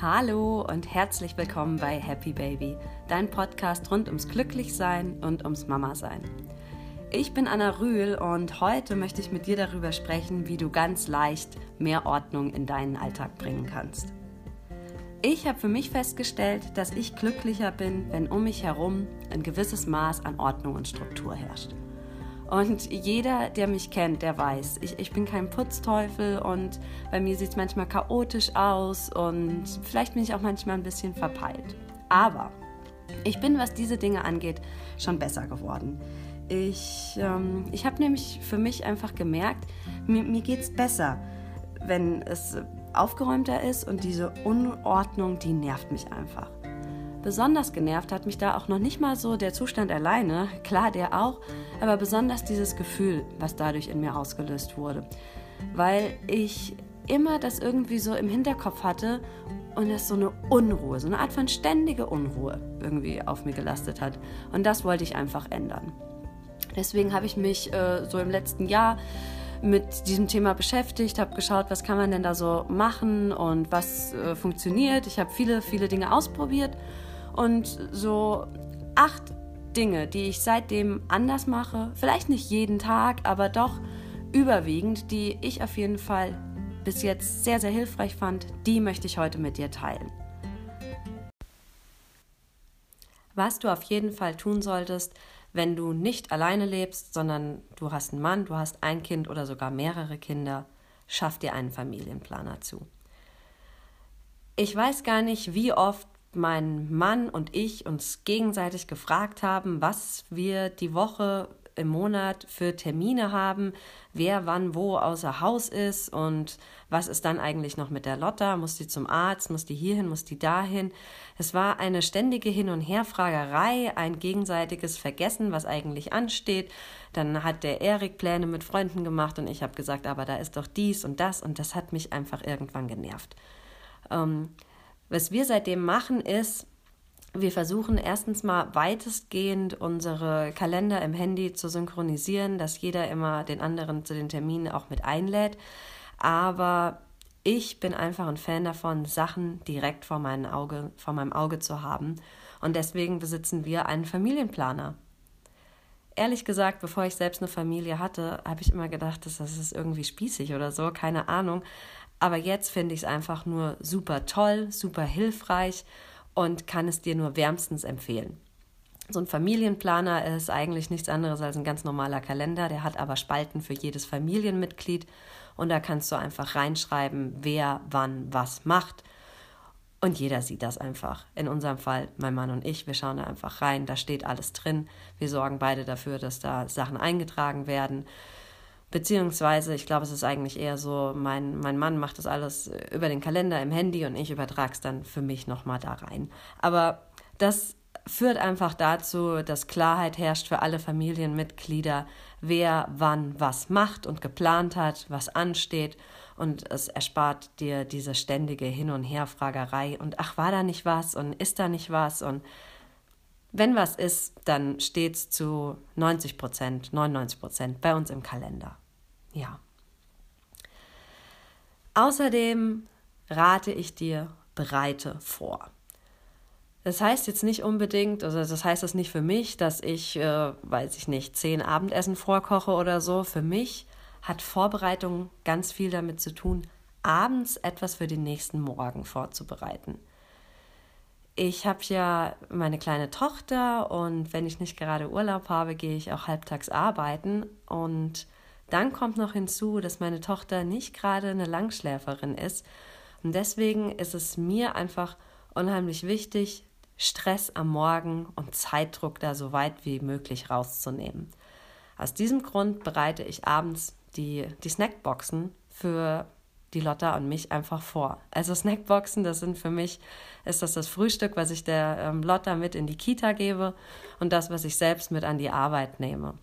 Hallo und herzlich willkommen bei Happy Baby, dein Podcast rund ums Glücklichsein und ums Mama-Sein. Ich bin Anna Rühl und heute möchte ich mit dir darüber sprechen, wie du ganz leicht mehr Ordnung in deinen Alltag bringen kannst. Ich habe für mich festgestellt, dass ich glücklicher bin, wenn um mich herum ein gewisses Maß an Ordnung und Struktur herrscht. Und jeder, der mich kennt, der weiß, ich, ich bin kein Putzteufel und bei mir sieht es manchmal chaotisch aus und vielleicht bin ich auch manchmal ein bisschen verpeilt. Aber ich bin, was diese Dinge angeht, schon besser geworden. Ich, ähm, ich habe nämlich für mich einfach gemerkt, mir, mir geht es besser, wenn es aufgeräumter ist und diese Unordnung, die nervt mich einfach. Besonders genervt hat mich da auch noch nicht mal so der Zustand alleine, klar der auch, aber besonders dieses Gefühl, was dadurch in mir ausgelöst wurde. Weil ich immer das irgendwie so im Hinterkopf hatte und es so eine Unruhe, so eine Art von ständige Unruhe irgendwie auf mir gelastet hat. Und das wollte ich einfach ändern. Deswegen habe ich mich äh, so im letzten Jahr mit diesem Thema beschäftigt, habe geschaut, was kann man denn da so machen und was äh, funktioniert. Ich habe viele, viele Dinge ausprobiert und so acht Dinge, die ich seitdem anders mache, vielleicht nicht jeden Tag, aber doch überwiegend, die ich auf jeden Fall bis jetzt sehr, sehr hilfreich fand, die möchte ich heute mit dir teilen. Was du auf jeden Fall tun solltest, wenn du nicht alleine lebst, sondern du hast einen Mann, du hast ein Kind oder sogar mehrere Kinder, schaff dir einen Familienplaner zu. Ich weiß gar nicht, wie oft mein Mann und ich uns gegenseitig gefragt haben, was wir die Woche im Monat für Termine haben, wer wann wo außer Haus ist und was ist dann eigentlich noch mit der Lotta, muss die zum Arzt, muss die hierhin, muss die dahin. Es war eine ständige Hin- und Herfragerei, ein gegenseitiges Vergessen, was eigentlich ansteht. Dann hat der Erik Pläne mit Freunden gemacht und ich habe gesagt, aber da ist doch dies und das und das hat mich einfach irgendwann genervt. Ähm, was wir seitdem machen, ist, wir versuchen erstens mal weitestgehend unsere Kalender im Handy zu synchronisieren, dass jeder immer den anderen zu den Terminen auch mit einlädt. Aber ich bin einfach ein Fan davon, Sachen direkt vor, meinem Auge, vor meinem Auge zu haben. Und deswegen besitzen wir einen Familienplaner. Ehrlich gesagt, bevor ich selbst eine Familie hatte, habe ich immer gedacht, das ist irgendwie spießig oder so, keine Ahnung. Aber jetzt finde ich es einfach nur super toll, super hilfreich und kann es dir nur wärmstens empfehlen. So ein Familienplaner ist eigentlich nichts anderes als ein ganz normaler Kalender, der hat aber Spalten für jedes Familienmitglied und da kannst du einfach reinschreiben, wer wann was macht. Und jeder sieht das einfach. In unserem Fall, mein Mann und ich, wir schauen da einfach rein, da steht alles drin. Wir sorgen beide dafür, dass da Sachen eingetragen werden. Beziehungsweise, ich glaube, es ist eigentlich eher so, mein, mein Mann macht das alles über den Kalender im Handy und ich übertrage es dann für mich nochmal da rein. Aber das führt einfach dazu, dass Klarheit herrscht für alle Familienmitglieder, wer wann was macht und geplant hat, was ansteht. Und es erspart dir diese ständige Hin- und Herfragerei und ach, war da nicht was und ist da nicht was und wenn was ist, dann steht es zu 90 Prozent, 99 Prozent bei uns im Kalender. Ja. Außerdem rate ich dir, bereite vor. Das heißt jetzt nicht unbedingt, also das heißt es nicht für mich, dass ich, äh, weiß ich nicht, zehn Abendessen vorkoche oder so. Für mich hat Vorbereitung ganz viel damit zu tun, abends etwas für den nächsten Morgen vorzubereiten ich habe ja meine kleine Tochter und wenn ich nicht gerade Urlaub habe, gehe ich auch halbtags arbeiten. Und dann kommt noch hinzu, dass meine Tochter nicht gerade eine Langschläferin ist. Und deswegen ist es mir einfach unheimlich wichtig, Stress am Morgen und Zeitdruck da so weit wie möglich rauszunehmen. Aus diesem Grund bereite ich abends die, die Snackboxen für die Lotta und mich einfach vor. Also Snackboxen, das sind für mich, ist das das Frühstück, was ich der ähm, Lotta mit in die Kita gebe und das, was ich selbst mit an die Arbeit nehme.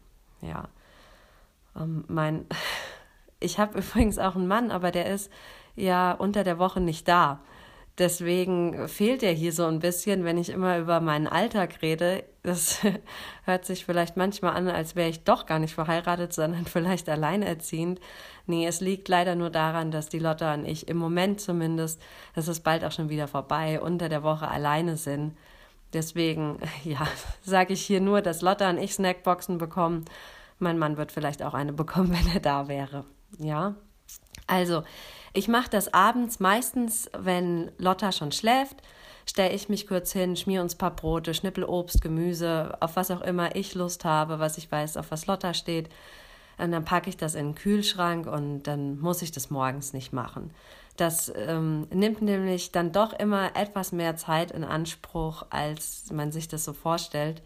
Ja. Ähm, mein, ich habe übrigens auch einen Mann, aber der ist ja unter der Woche nicht da. Deswegen fehlt ja hier so ein bisschen, wenn ich immer über meinen Alltag rede. Das hört sich vielleicht manchmal an, als wäre ich doch gar nicht verheiratet, sondern vielleicht alleinerziehend. Nee, es liegt leider nur daran, dass die Lotta und ich im Moment zumindest, das ist bald auch schon wieder vorbei, unter der Woche alleine sind. Deswegen, ja, sage ich hier nur, dass Lotta und ich Snackboxen bekommen. Mein Mann wird vielleicht auch eine bekommen, wenn er da wäre. Ja. Also, ich mache das abends meistens, wenn Lotta schon schläft, stelle ich mich kurz hin, schmier uns ein paar Brote, schnippel Obst, Gemüse, auf was auch immer ich Lust habe, was ich weiß, auf was Lotta steht. Und dann packe ich das in den Kühlschrank und dann muss ich das morgens nicht machen. Das ähm, nimmt nämlich dann doch immer etwas mehr Zeit in Anspruch, als man sich das so vorstellt.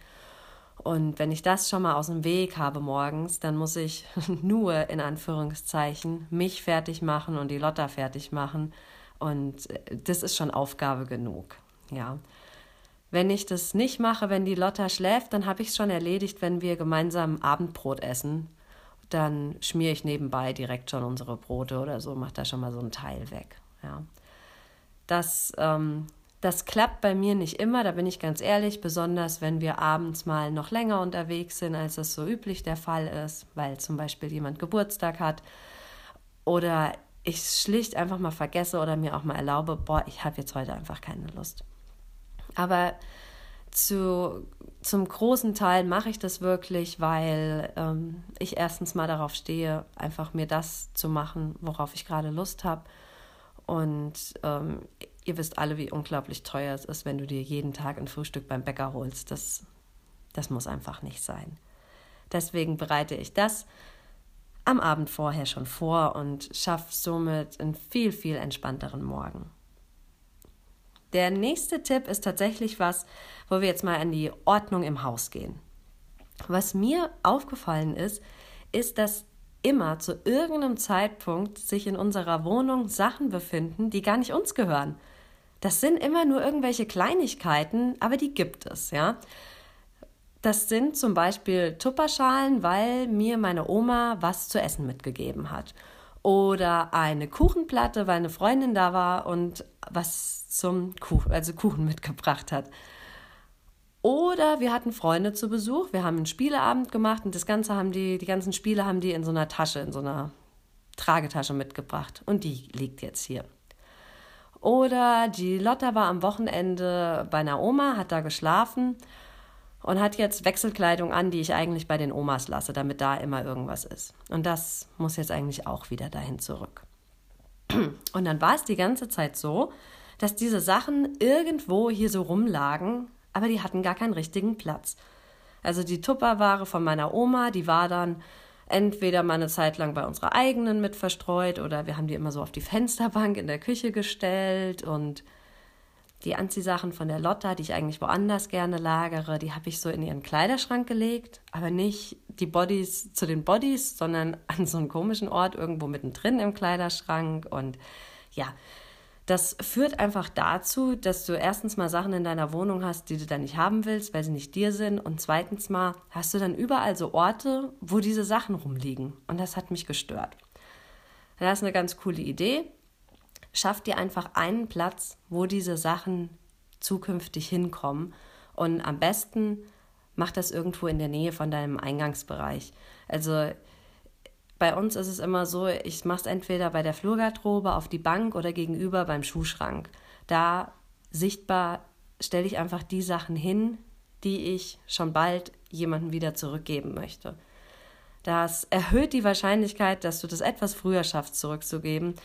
Und wenn ich das schon mal aus dem Weg habe morgens, dann muss ich nur in Anführungszeichen mich fertig machen und die Lotta fertig machen. Und äh, das ist schon Aufgabe genug. Ja. Wenn ich das nicht mache, wenn die Lotta schläft, dann habe ich es schon erledigt, wenn wir gemeinsam Abendbrot essen. Dann schmiere ich nebenbei direkt schon unsere Brote oder so, mache da schon mal so einen Teil weg. Ja. Das ähm, das klappt bei mir nicht immer, da bin ich ganz ehrlich, besonders wenn wir abends mal noch länger unterwegs sind, als es so üblich der Fall ist, weil zum Beispiel jemand Geburtstag hat oder ich schlicht einfach mal vergesse oder mir auch mal erlaube, boah, ich habe jetzt heute einfach keine Lust. Aber zu, zum großen Teil mache ich das wirklich, weil ähm, ich erstens mal darauf stehe, einfach mir das zu machen, worauf ich gerade Lust habe. Und ähm, ihr wisst alle, wie unglaublich teuer es ist, wenn du dir jeden Tag ein Frühstück beim Bäcker holst. Das, das muss einfach nicht sein. Deswegen bereite ich das am Abend vorher schon vor und schaffe somit einen viel, viel entspannteren Morgen. Der nächste Tipp ist tatsächlich was, wo wir jetzt mal an die Ordnung im Haus gehen. Was mir aufgefallen ist, ist, dass immer zu irgendeinem Zeitpunkt sich in unserer Wohnung Sachen befinden, die gar nicht uns gehören. Das sind immer nur irgendwelche Kleinigkeiten, aber die gibt es, ja. Das sind zum Beispiel Tupperschalen, weil mir meine Oma was zu essen mitgegeben hat. Oder eine Kuchenplatte, weil eine Freundin da war und was zum Kuchen, also Kuchen mitgebracht hat. Oder wir hatten Freunde zu Besuch, wir haben einen Spieleabend gemacht und das Ganze haben die, die ganzen Spiele haben die in so einer Tasche, in so einer Tragetasche mitgebracht. Und die liegt jetzt hier. Oder die Lotta war am Wochenende bei einer Oma, hat da geschlafen und hat jetzt Wechselkleidung an, die ich eigentlich bei den Omas lasse, damit da immer irgendwas ist. Und das muss jetzt eigentlich auch wieder dahin zurück. Und dann war es die ganze Zeit so, dass diese Sachen irgendwo hier so rumlagen, aber die hatten gar keinen richtigen Platz. Also die Tupperware von meiner Oma, die war dann entweder mal eine Zeit lang bei unserer eigenen mit verstreut oder wir haben die immer so auf die Fensterbank in der Küche gestellt und die Anziehsachen von der Lotta, die ich eigentlich woanders gerne lagere, die habe ich so in ihren Kleiderschrank gelegt, aber nicht die Bodies zu den Bodies, sondern an so einen komischen Ort irgendwo mittendrin im Kleiderschrank. Und ja, das führt einfach dazu, dass du erstens mal Sachen in deiner Wohnung hast, die du dann nicht haben willst, weil sie nicht dir sind. Und zweitens mal hast du dann überall so Orte, wo diese Sachen rumliegen. Und das hat mich gestört. Das ist eine ganz coole Idee. Schaff dir einfach einen Platz, wo diese Sachen zukünftig hinkommen. Und am besten mach das irgendwo in der Nähe von deinem Eingangsbereich. Also bei uns ist es immer so, ich mache es entweder bei der Flurgarderobe auf die Bank oder gegenüber beim Schuhschrank. Da sichtbar stelle ich einfach die Sachen hin, die ich schon bald jemandem wieder zurückgeben möchte. Das erhöht die Wahrscheinlichkeit, dass du das etwas früher schaffst, zurückzugeben.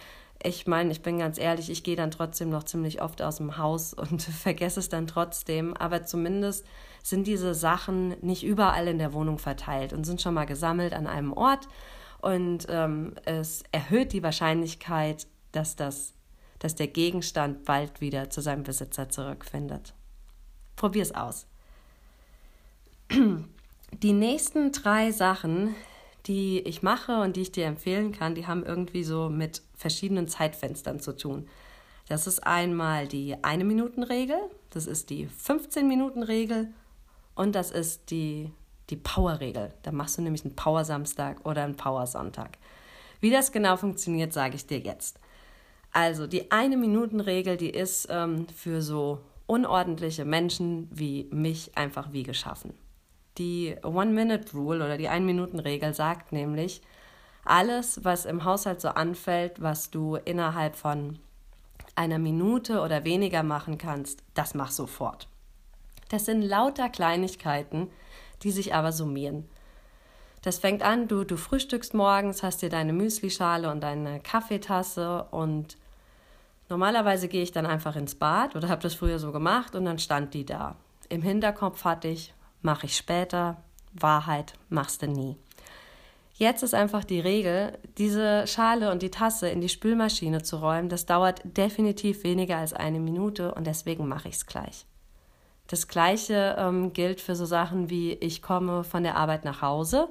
Ich meine, ich bin ganz ehrlich, ich gehe dann trotzdem noch ziemlich oft aus dem Haus und vergesse es dann trotzdem. Aber zumindest sind diese Sachen nicht überall in der Wohnung verteilt und sind schon mal gesammelt an einem Ort und ähm, es erhöht die Wahrscheinlichkeit, dass, das, dass der Gegenstand bald wieder zu seinem Besitzer zurückfindet. Probier es aus. Die nächsten drei Sachen, die ich mache und die ich dir empfehlen kann, die haben irgendwie so mit verschiedenen Zeitfenstern zu tun. Das ist einmal die eine Minuten Regel, das ist die 15 Minuten Regel und das ist die die Power-Regel. Da machst du nämlich einen Power-Samstag oder einen Power-Sonntag. Wie das genau funktioniert, sage ich dir jetzt. Also die eine Minuten Regel, die ist ähm, für so unordentliche Menschen wie mich einfach wie geschaffen. Die One-Minute-Rule oder die Ein-Minuten-Regel sagt nämlich, alles, was im Haushalt so anfällt, was du innerhalb von einer Minute oder weniger machen kannst, das mach sofort. Das sind lauter Kleinigkeiten, die sich aber summieren. Das fängt an, du, du frühstückst morgens, hast dir deine Müslischale und deine Kaffeetasse und normalerweise gehe ich dann einfach ins Bad oder habe das früher so gemacht und dann stand die da. Im Hinterkopf hatte ich, mache ich später, Wahrheit machst du nie. Jetzt ist einfach die Regel, diese Schale und die Tasse in die Spülmaschine zu räumen, das dauert definitiv weniger als eine Minute und deswegen mache ich es gleich. Das gleiche ähm, gilt für so Sachen wie ich komme von der Arbeit nach Hause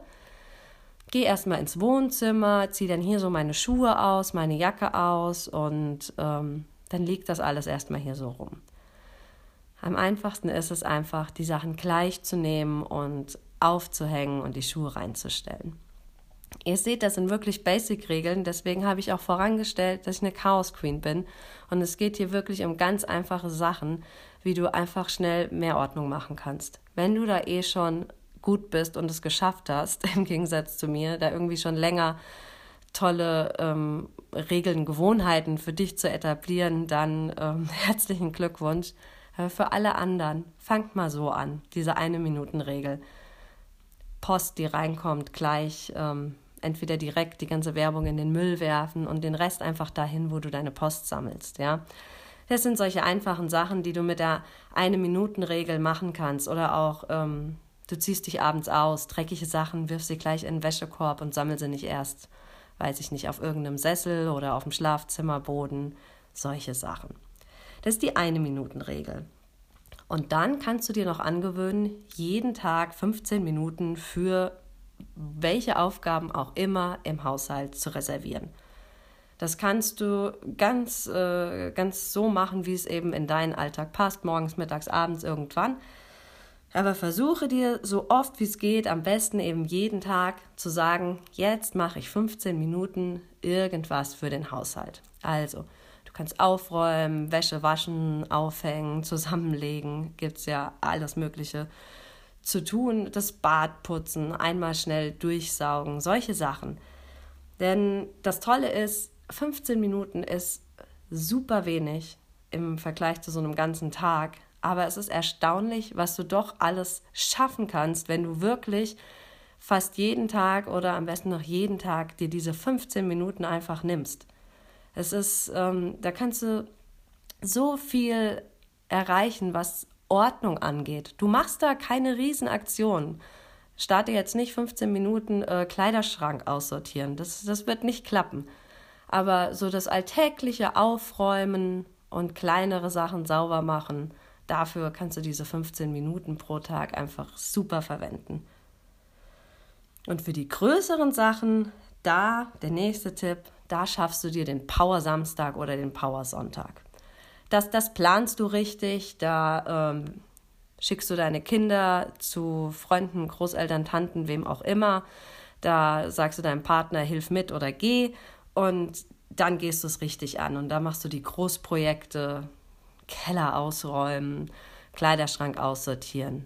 gehe erstmal ins Wohnzimmer, ziehe dann hier so meine Schuhe aus, meine Jacke aus und ähm, dann liegt das alles erstmal hier so rum. Am einfachsten ist es einfach, die Sachen gleich zu nehmen und aufzuhängen und die Schuhe reinzustellen. Ihr seht, das sind wirklich Basic-Regeln, deswegen habe ich auch vorangestellt, dass ich eine Chaos Queen bin. Und es geht hier wirklich um ganz einfache Sachen, wie du einfach schnell mehr Ordnung machen kannst. Wenn du da eh schon gut bist und es geschafft hast, im Gegensatz zu mir, da irgendwie schon länger tolle ähm, Regeln, Gewohnheiten für dich zu etablieren, dann ähm, herzlichen Glückwunsch. Für alle anderen, fangt mal so an, diese eine Minuten Regel. Post, die reinkommt, gleich ähm, entweder direkt die ganze Werbung in den Müll werfen und den Rest einfach dahin, wo du deine Post sammelst, ja. Das sind solche einfachen Sachen, die du mit der eine Minuten Regel machen kannst oder auch ähm, Du ziehst dich abends aus, dreckige Sachen, wirfst sie gleich in den Wäschekorb und sammel sie nicht erst, weiß ich nicht, auf irgendeinem Sessel oder auf dem Schlafzimmerboden. Solche Sachen. Das ist die eine Minuten Regel. Und dann kannst du dir noch angewöhnen, jeden Tag 15 Minuten für welche Aufgaben auch immer im Haushalt zu reservieren. Das kannst du ganz, äh, ganz so machen, wie es eben in deinen Alltag passt, morgens, mittags, abends, irgendwann. Aber versuche dir so oft wie es geht, am besten eben jeden Tag zu sagen, jetzt mache ich 15 Minuten irgendwas für den Haushalt. Also, du kannst aufräumen, Wäsche waschen, aufhängen, zusammenlegen, gibt es ja alles Mögliche zu tun, das Bad putzen, einmal schnell durchsaugen, solche Sachen. Denn das Tolle ist, 15 Minuten ist super wenig im Vergleich zu so einem ganzen Tag aber es ist erstaunlich, was du doch alles schaffen kannst, wenn du wirklich fast jeden Tag oder am besten noch jeden Tag dir diese 15 Minuten einfach nimmst. Es ist, ähm, da kannst du so viel erreichen, was Ordnung angeht. Du machst da keine Riesenaktion. Starte jetzt nicht 15 Minuten äh, Kleiderschrank aussortieren. Das, das wird nicht klappen. Aber so das alltägliche Aufräumen und kleinere Sachen sauber machen, Dafür kannst du diese 15 Minuten pro Tag einfach super verwenden. Und für die größeren Sachen, da der nächste Tipp, da schaffst du dir den Power Samstag oder den Power Sonntag. Das, das planst du richtig, da ähm, schickst du deine Kinder zu Freunden, Großeltern, Tanten, wem auch immer. Da sagst du deinem Partner, hilf mit oder geh. Und dann gehst du es richtig an. Und da machst du die Großprojekte, Keller ausräumen, Kleiderschrank aussortieren,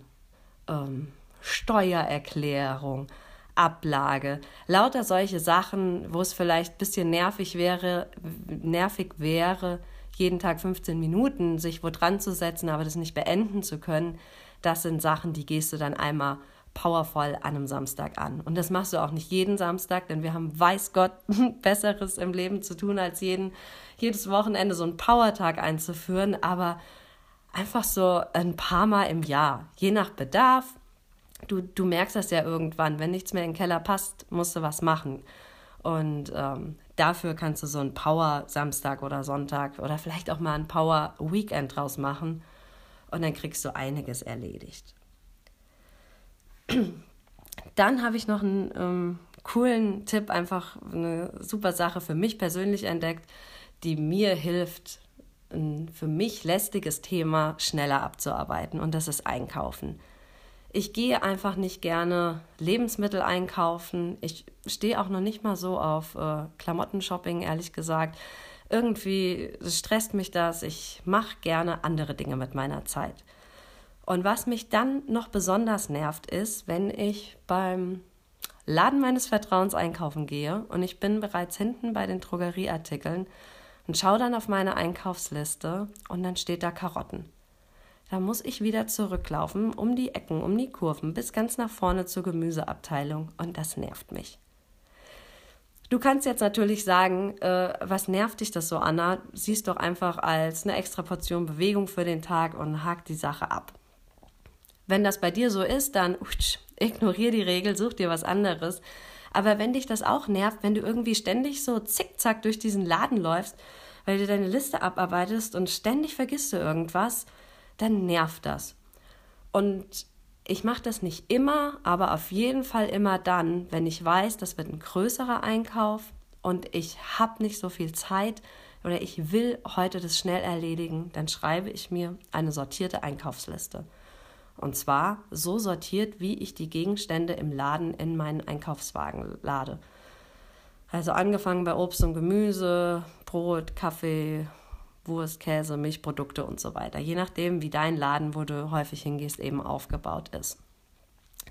ähm, Steuererklärung, Ablage, lauter solche Sachen, wo es vielleicht ein bisschen nervig wäre, nervig wäre, jeden Tag 15 Minuten sich wo dran zu setzen, aber das nicht beenden zu können. Das sind Sachen, die gehst du dann einmal powervoll an einem Samstag an. Und das machst du auch nicht jeden Samstag, denn wir haben, weiß Gott, Besseres im Leben zu tun, als jeden, jedes Wochenende so einen Powertag einzuführen, aber einfach so ein paar Mal im Jahr, je nach Bedarf. Du, du merkst das ja irgendwann, wenn nichts mehr in den Keller passt, musst du was machen. Und ähm, dafür kannst du so einen Power-Samstag oder Sonntag oder vielleicht auch mal ein Power-Weekend draus machen. Und dann kriegst du einiges erledigt. Dann habe ich noch einen ähm, coolen Tipp, einfach eine super Sache für mich persönlich entdeckt, die mir hilft, ein für mich lästiges Thema schneller abzuarbeiten und das ist Einkaufen. Ich gehe einfach nicht gerne Lebensmittel einkaufen. Ich stehe auch noch nicht mal so auf äh, Klamottenshopping, ehrlich gesagt. Irgendwie stresst mich das. Ich mache gerne andere Dinge mit meiner Zeit. Und was mich dann noch besonders nervt, ist, wenn ich beim Laden meines Vertrauens einkaufen gehe und ich bin bereits hinten bei den Drogerieartikeln und schaue dann auf meine Einkaufsliste und dann steht da Karotten. Da muss ich wieder zurücklaufen, um die Ecken, um die Kurven, bis ganz nach vorne zur Gemüseabteilung und das nervt mich. Du kannst jetzt natürlich sagen, äh, was nervt dich das so, Anna? Siehst doch einfach als eine extra Portion Bewegung für den Tag und hak die Sache ab. Wenn das bei dir so ist, dann utsch, ignorier die Regel, such dir was anderes. Aber wenn dich das auch nervt, wenn du irgendwie ständig so zickzack durch diesen Laden läufst, weil du deine Liste abarbeitest und ständig vergisst du irgendwas, dann nervt das. Und ich mache das nicht immer, aber auf jeden Fall immer dann, wenn ich weiß, das wird ein größerer Einkauf und ich habe nicht so viel Zeit oder ich will heute das schnell erledigen, dann schreibe ich mir eine sortierte Einkaufsliste. Und zwar so sortiert, wie ich die Gegenstände im Laden in meinen Einkaufswagen lade. Also angefangen bei Obst und Gemüse, Brot, Kaffee, Wurst, Käse, Milchprodukte und so weiter. Je nachdem, wie dein Laden, wo du häufig hingehst, eben aufgebaut ist.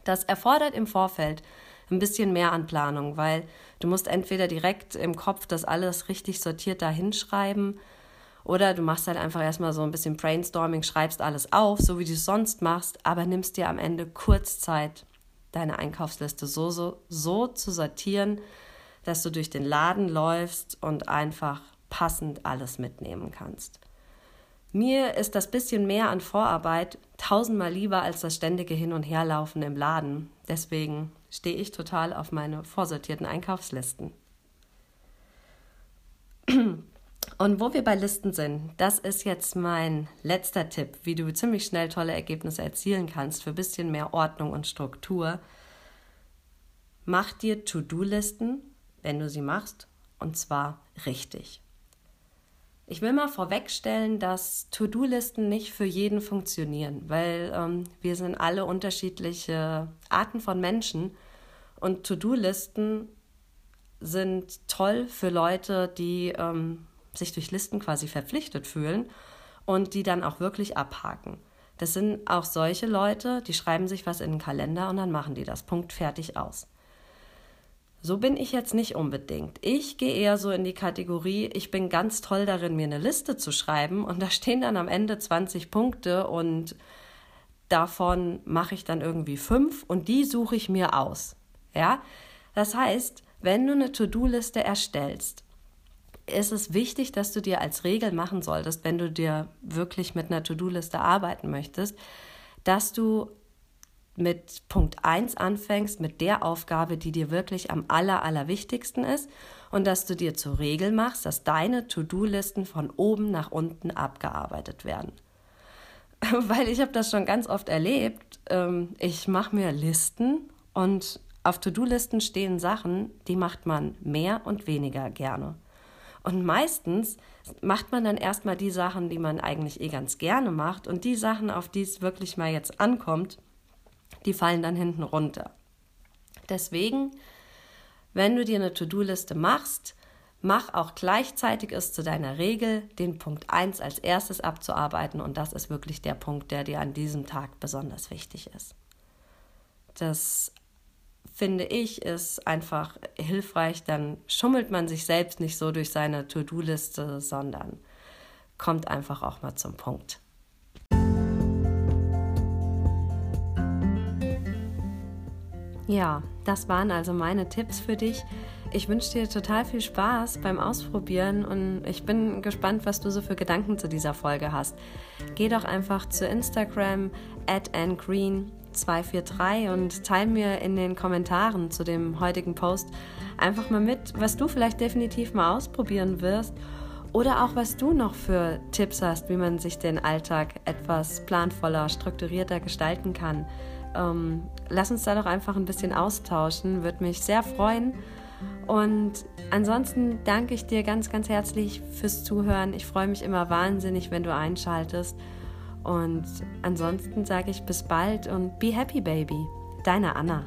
Das erfordert im Vorfeld ein bisschen mehr an Planung, weil du musst entweder direkt im Kopf das alles richtig sortiert da hinschreiben oder du machst halt einfach erstmal so ein bisschen Brainstorming, schreibst alles auf, so wie du es sonst machst, aber nimmst dir am Ende kurz Zeit, deine Einkaufsliste so, so, so zu sortieren, dass du durch den Laden läufst und einfach passend alles mitnehmen kannst. Mir ist das bisschen mehr an Vorarbeit tausendmal lieber als das ständige Hin- und Herlaufen im Laden. Deswegen stehe ich total auf meine vorsortierten Einkaufslisten. Und wo wir bei Listen sind, das ist jetzt mein letzter Tipp, wie du ziemlich schnell tolle Ergebnisse erzielen kannst für ein bisschen mehr Ordnung und Struktur. Mach dir To-Do-Listen, wenn du sie machst, und zwar richtig. Ich will mal vorwegstellen, dass To-Do-Listen nicht für jeden funktionieren, weil ähm, wir sind alle unterschiedliche Arten von Menschen und To-Do-Listen sind toll für Leute, die ähm, sich durch Listen quasi verpflichtet fühlen und die dann auch wirklich abhaken. Das sind auch solche Leute, die schreiben sich was in den Kalender und dann machen die das. Punkt fertig aus. So bin ich jetzt nicht unbedingt. Ich gehe eher so in die Kategorie, ich bin ganz toll darin, mir eine Liste zu schreiben und da stehen dann am Ende 20 Punkte und davon mache ich dann irgendwie fünf und die suche ich mir aus. Ja? Das heißt, wenn du eine To-Do-Liste erstellst, ist es wichtig, dass du dir als Regel machen solltest, wenn du dir wirklich mit einer To-Do-Liste arbeiten möchtest, dass du mit Punkt 1 anfängst, mit der Aufgabe, die dir wirklich am aller, allerwichtigsten ist und dass du dir zur Regel machst, dass deine To-Do-Listen von oben nach unten abgearbeitet werden. Weil ich habe das schon ganz oft erlebt. Ähm, ich mache mir Listen und auf To-Do-Listen stehen Sachen, die macht man mehr und weniger gerne. Und meistens macht man dann erstmal die Sachen, die man eigentlich eh ganz gerne macht und die Sachen, auf die es wirklich mal jetzt ankommt, die fallen dann hinten runter. Deswegen, wenn du dir eine To-Do-Liste machst, mach auch gleichzeitig es zu deiner Regel, den Punkt 1 als erstes abzuarbeiten und das ist wirklich der Punkt, der dir an diesem Tag besonders wichtig ist. Das finde ich ist einfach hilfreich, dann schummelt man sich selbst nicht so durch seine To-Do-Liste, sondern kommt einfach auch mal zum Punkt. Ja, das waren also meine Tipps für dich. Ich wünsche dir total viel Spaß beim Ausprobieren und ich bin gespannt, was du so für Gedanken zu dieser Folge hast. Geh doch einfach zu Instagram at angreen243 und teile mir in den Kommentaren zu dem heutigen Post einfach mal mit, was du vielleicht definitiv mal ausprobieren wirst oder auch was du noch für Tipps hast, wie man sich den Alltag etwas planvoller, strukturierter gestalten kann. Ähm, lass uns da doch einfach ein bisschen austauschen, würde mich sehr freuen. Und ansonsten danke ich dir ganz, ganz herzlich fürs Zuhören. Ich freue mich immer wahnsinnig, wenn du einschaltest. Und ansonsten sage ich bis bald und be happy, baby. Deine Anna.